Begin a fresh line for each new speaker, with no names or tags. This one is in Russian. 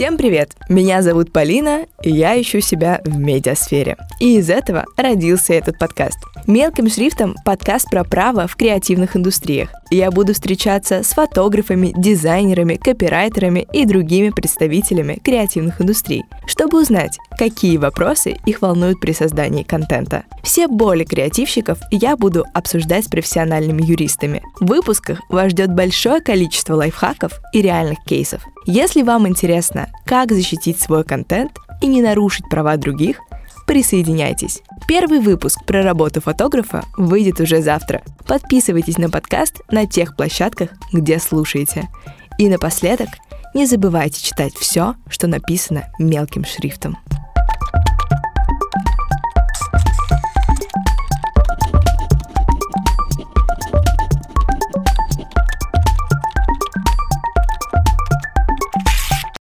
Всем привет! Меня зовут Полина, и я ищу себя в медиасфере. И из этого родился этот подкаст. Мелким шрифтом подкаст про право в креативных индустриях. Я буду встречаться с фотографами, дизайнерами, копирайтерами и другими представителями креативных индустрий, чтобы узнать, какие вопросы их волнуют при создании контента. Все боли креативщиков я буду обсуждать с профессиональными юристами. В выпусках вас ждет большое количество лайфхаков и реальных кейсов. Если вам интересно, как защитить свой контент и не нарушить права других, присоединяйтесь. Первый выпуск про работу фотографа выйдет уже завтра. Подписывайтесь на подкаст на тех площадках, где слушаете. И напоследок, не забывайте читать все, что написано мелким шрифтом.